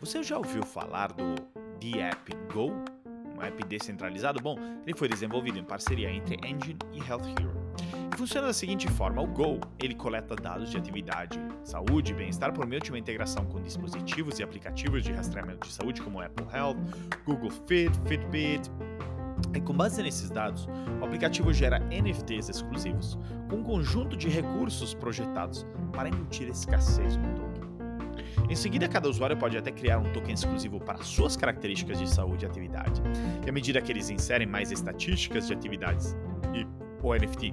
Você já ouviu falar do The App Go? Um app descentralizado? Bom, ele foi desenvolvido em parceria entre Engine e Health Hero. Funciona da seguinte forma: o Go ele coleta dados de atividade, saúde e bem-estar por meio de uma integração com dispositivos e aplicativos de rastreamento de saúde como Apple Health, Google Fit, Fitbit. E com base nesses dados, o aplicativo gera NFTs exclusivos, com um conjunto de recursos projetados para emitir escassez no. Em seguida, cada usuário pode até criar um token exclusivo para suas características de saúde e atividade. E à medida que eles inserem mais estatísticas de atividades e o NFT,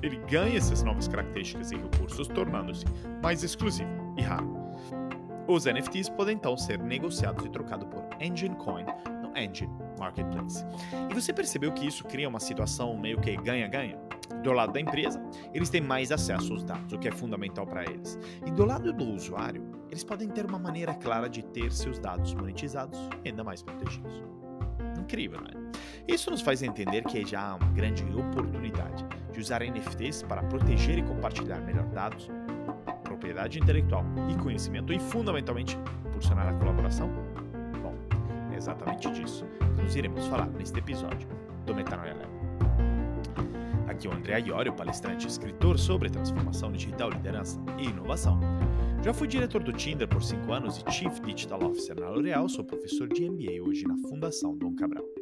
ele ganha essas novas características e recursos, tornando-se mais exclusivo e raro. Os NFTs podem então ser negociados e trocados por Engine Coin no Engine Marketplace. E você percebeu que isso cria uma situação meio que ganha-ganha? Do lado da empresa, eles têm mais acesso aos dados, o que é fundamental para eles. E do lado do usuário, eles podem ter uma maneira clara de ter seus dados monetizados e ainda mais protegidos. Incrível, né? Isso nos faz entender que já há uma grande oportunidade de usar NFTs para proteger e compartilhar melhor dados, propriedade intelectual e conhecimento e, fundamentalmente, impulsionar a colaboração? Exatamente disso que nós iremos falar neste episódio do Metanoia Lab. Aqui é o André Iorio, palestrante e escritor sobre transformação digital, liderança e inovação. Já fui diretor do Tinder por 5 anos e Chief Digital Officer na L'Oréal, sou professor de MBA hoje na Fundação Dom Cabral.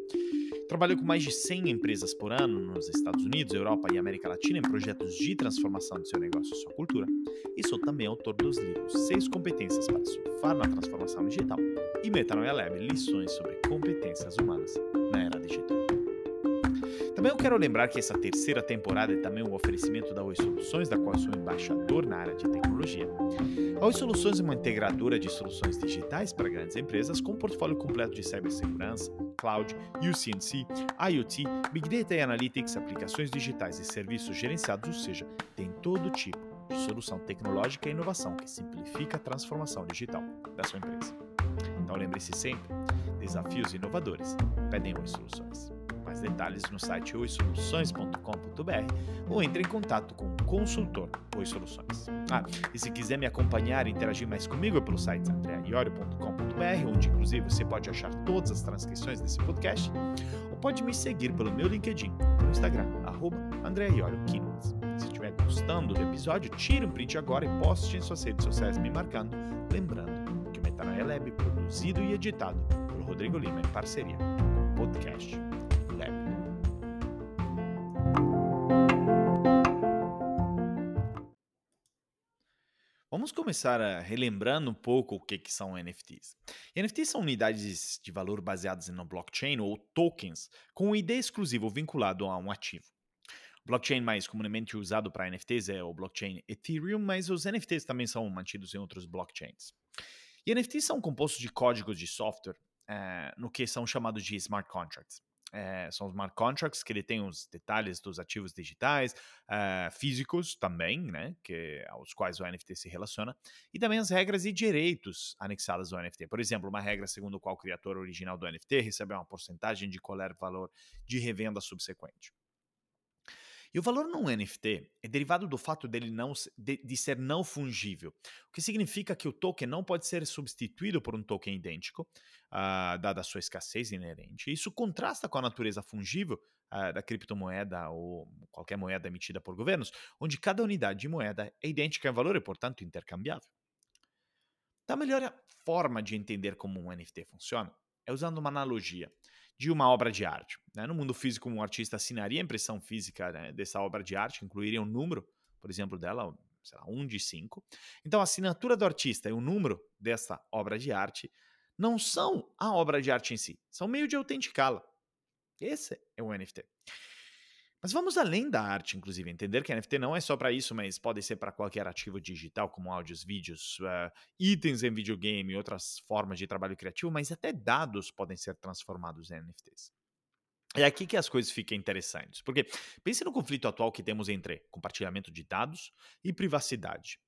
Trabalho com mais de 100 empresas por ano nos Estados Unidos, Europa e América Latina em projetos de transformação do seu negócio e sua cultura. E sou também autor dos livros Seis Competências para Surfar na Transformação Digital e Metanoia Lab Lições sobre Competências Humanas na Era Digital. Também eu quero lembrar que essa terceira temporada é também um oferecimento da Oi Soluções, da qual sou embaixador na área de tecnologia. A Oi Soluções é uma integradora de soluções digitais para grandes empresas com um portfólio completo de cibersegurança, cloud, UCNC, IoT, Big Data e Analytics, aplicações digitais e serviços gerenciados, ou seja, tem todo tipo de solução tecnológica e inovação que simplifica a transformação digital da sua empresa. Então lembre-se sempre, desafios inovadores pedem Oi Soluções mais detalhes no site oisoluções.com.br ou entre em contato com o consultor Oi Soluções. Ah, e se quiser me acompanhar e interagir mais comigo é pelo site andreaiorio.com.br, onde inclusive você pode achar todas as transcrições desse podcast, ou pode me seguir pelo meu LinkedIn pelo Instagram, arroba Se estiver gostando do episódio, tire um print agora e poste em suas redes sociais me marcando, lembrando que o Metanoia Lab é produzido e editado por Rodrigo Lima em parceria com o podcast Vamos começar a relembrando um pouco o que, que são NFTs. NFTs são unidades de valor baseadas no blockchain ou tokens com um ID exclusivo vinculado a um ativo. O blockchain mais comumente usado para NFTs é o blockchain Ethereum, mas os NFTs também são mantidos em outros blockchains. E NFTs são compostos de códigos de software é, no que são chamados de smart contracts é, são os smart contracts, que ele tem os detalhes dos ativos digitais, uh, físicos também, né, que, aos quais o NFT se relaciona, e também as regras e direitos anexadas ao NFT. Por exemplo, uma regra segundo a qual o criador original do NFT recebe uma porcentagem de qualquer valor de revenda subsequente. E o valor num NFT é derivado do fato dele não, de, de, ser não fungível, o que significa que o token não pode ser substituído por um token idêntico, uh, dada a sua escassez inerente. Isso contrasta com a natureza fungível uh, da criptomoeda ou qualquer moeda emitida por governos, onde cada unidade de moeda é idêntica em valor e, portanto, intercambiável. Então, a melhor forma de entender como um NFT funciona é usando uma analogia de uma obra de arte. Né? No mundo físico, um artista assinaria a impressão física né, dessa obra de arte, incluiria um número, por exemplo, dela, sei lá, um de cinco. Então, a assinatura do artista e o número dessa obra de arte não são a obra de arte em si, são meio de autenticá-la. Esse é o NFT. Mas vamos além da arte, inclusive, entender que NFT não é só para isso, mas pode ser para qualquer ativo digital, como áudios, vídeos, uh, itens em videogame outras formas de trabalho criativo, mas até dados podem ser transformados em NFTs. É aqui que as coisas ficam interessantes, porque pense no conflito atual que temos entre compartilhamento de dados e privacidade.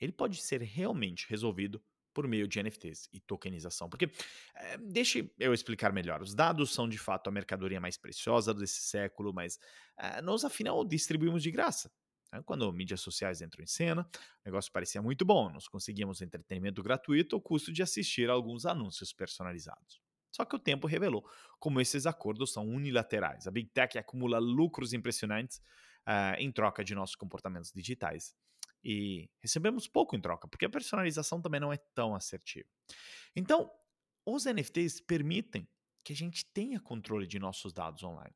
Ele pode ser realmente resolvido por meio de NFTs e tokenização. Porque, é, deixe eu explicar melhor, os dados são de fato a mercadoria mais preciosa desse século, mas é, nós afinal distribuímos de graça. Né? Quando mídias sociais entram em cena, o negócio parecia muito bom, nós conseguíamos entretenimento gratuito ao custo de assistir a alguns anúncios personalizados. Só que o tempo revelou como esses acordos são unilaterais. A Big Tech acumula lucros impressionantes uh, em troca de nossos comportamentos digitais. E recebemos pouco em troca, porque a personalização também não é tão assertiva. Então, os NFTs permitem que a gente tenha controle de nossos dados online.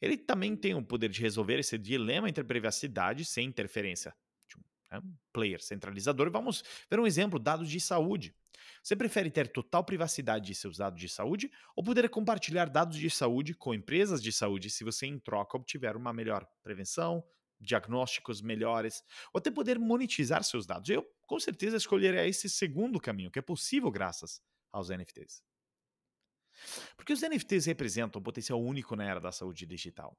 Ele também tem o poder de resolver esse dilema entre privacidade sem interferência de um né, player centralizador. Vamos ver um exemplo: dados de saúde. Você prefere ter total privacidade de seus dados de saúde ou poder compartilhar dados de saúde com empresas de saúde se você, em troca, obtiver uma melhor prevenção, diagnósticos melhores, ou até poder monetizar seus dados? Eu, com certeza, escolheria esse segundo caminho, que é possível graças aos NFTs. Porque os NFTs representam um potencial único na era da saúde digital.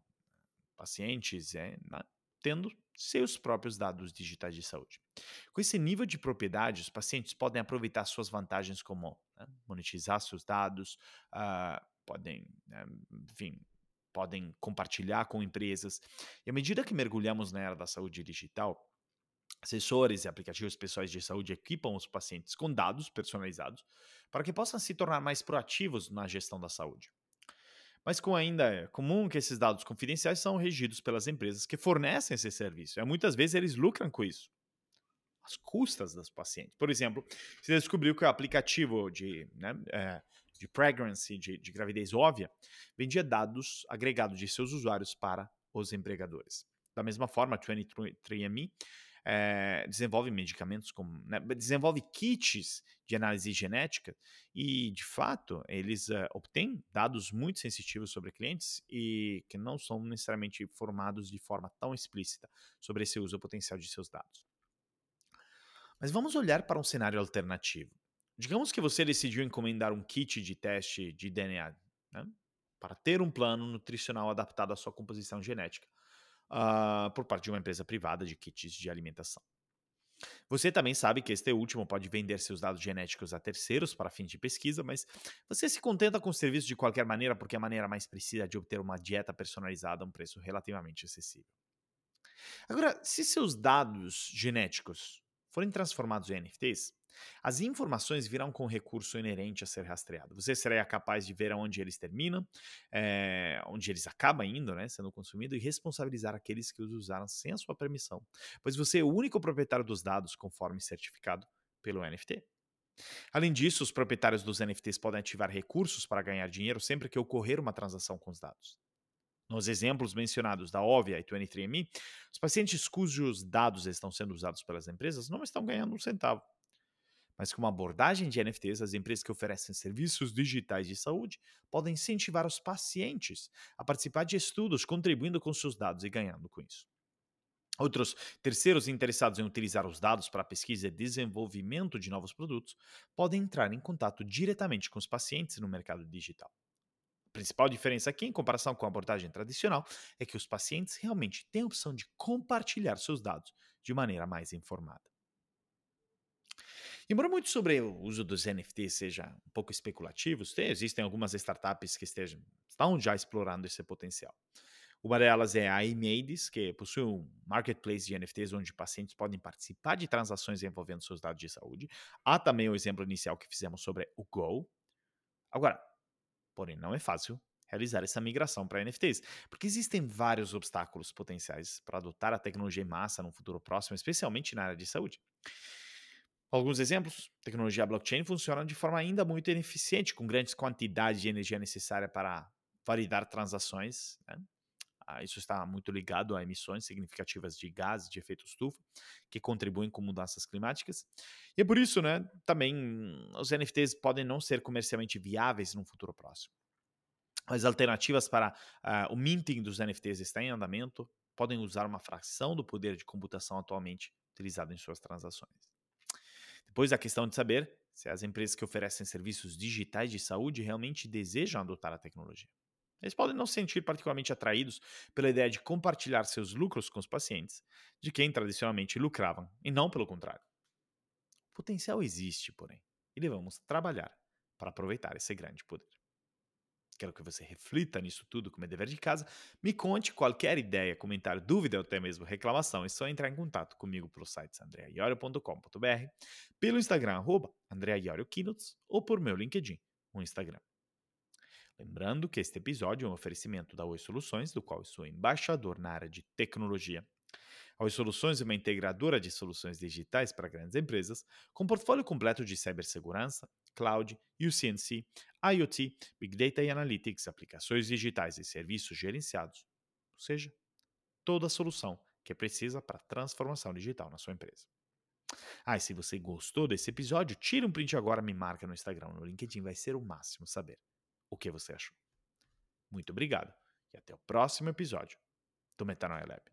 Pacientes é, na, tendo seus próprios dados digitais de saúde. Com esse nível de propriedade, os pacientes podem aproveitar suas vantagens como né, monetizar seus dados, uh, podem, né, enfim, podem compartilhar com empresas. E à medida que mergulhamos na era da saúde digital, assessores e aplicativos pessoais de saúde equipam os pacientes com dados personalizados para que possam se tornar mais proativos na gestão da saúde. Mas como ainda é comum que esses dados confidenciais são regidos pelas empresas que fornecem esse serviço. E muitas vezes eles lucram com isso. As custas dos pacientes. Por exemplo, você descobriu que o aplicativo de, né, é, de pregnancy, de, de gravidez óbvia, vendia dados agregados de seus usuários para os empregadores. Da mesma forma, a 23andMe é, desenvolve medicamentos como né, desenvolve kits de análise genética e de fato eles uh, obtêm dados muito sensitivos sobre clientes e que não são necessariamente formados de forma tão explícita sobre esse uso potencial de seus dados. Mas vamos olhar para um cenário alternativo. Digamos que você decidiu encomendar um kit de teste de DNA né, para ter um plano nutricional adaptado à sua composição genética uh, por parte de uma empresa privada de kits de alimentação. Você também sabe que este último pode vender seus dados genéticos a terceiros para fins de pesquisa, mas você se contenta com o serviço de qualquer maneira porque é a maneira mais precisa de obter uma dieta personalizada a um preço relativamente acessível. Agora, se seus dados genéticos forem transformados em NFTs, as informações virão com recurso inerente a ser rastreado. Você será capaz de ver onde eles terminam, é, onde eles acabam indo, né, sendo consumidos, e responsabilizar aqueles que os usaram sem a sua permissão, pois você é o único proprietário dos dados conforme certificado pelo NFT. Além disso, os proprietários dos NFTs podem ativar recursos para ganhar dinheiro sempre que ocorrer uma transação com os dados. Nos exemplos mencionados da Ovia e 23andMe, os pacientes cujos dados estão sendo usados pelas empresas não estão ganhando um centavo mas com uma abordagem de NFTs, as empresas que oferecem serviços digitais de saúde podem incentivar os pacientes a participar de estudos, contribuindo com seus dados e ganhando com isso. Outros terceiros interessados em utilizar os dados para pesquisa e desenvolvimento de novos produtos podem entrar em contato diretamente com os pacientes no mercado digital. A principal diferença aqui, em comparação com a abordagem tradicional, é que os pacientes realmente têm a opção de compartilhar seus dados de maneira mais informada. Embora muito sobre o uso dos NFTs seja um pouco especulativo, existem algumas startups que estejam, estão já explorando esse potencial. Uma delas é a Imades, que possui um marketplace de NFTs onde pacientes podem participar de transações envolvendo seus dados de saúde. Há também o exemplo inicial que fizemos sobre o Go. Agora, porém, não é fácil realizar essa migração para NFTs, porque existem vários obstáculos potenciais para adotar a tecnologia em massa no futuro próximo, especialmente na área de saúde. Alguns exemplos: a tecnologia blockchain funciona de forma ainda muito ineficiente, com grandes quantidades de energia necessária para validar transações. Né? Ah, isso está muito ligado a emissões significativas de gases de efeito estufa, que contribuem com mudanças climáticas. E é por isso, né, também os NFTs podem não ser comercialmente viáveis no futuro próximo. As alternativas para uh, o minting dos NFTs estão em andamento, podem usar uma fração do poder de computação atualmente utilizado em suas transações. Depois a questão de saber se as empresas que oferecem serviços digitais de saúde realmente desejam adotar a tecnologia. Eles podem não se sentir particularmente atraídos pela ideia de compartilhar seus lucros com os pacientes, de quem tradicionalmente lucravam, e não pelo contrário. O potencial existe, porém, e devemos trabalhar para aproveitar esse grande poder. Quero que você reflita nisso tudo como é dever de casa. Me conte qualquer ideia, comentário, dúvida ou até mesmo reclamação. É só entrar em contato comigo pelo site andreaiorio.com.br, pelo Instagram, arroba ou por meu LinkedIn, no Instagram. Lembrando que este episódio é um oferecimento da Oi Soluções, do qual eu sou embaixador na área de tecnologia. A Oi Soluções é uma integradora de soluções digitais para grandes empresas, com portfólio completo de cibersegurança, cloud, UCNC, IoT, Big Data e Analytics, aplicações digitais e serviços gerenciados, ou seja, toda a solução que é precisa para a transformação digital na sua empresa. Ah, e se você gostou desse episódio, tira um print agora, me marca no Instagram, no LinkedIn, vai ser o máximo saber o que você achou. Muito obrigado e até o próximo episódio do Metanoia Lab.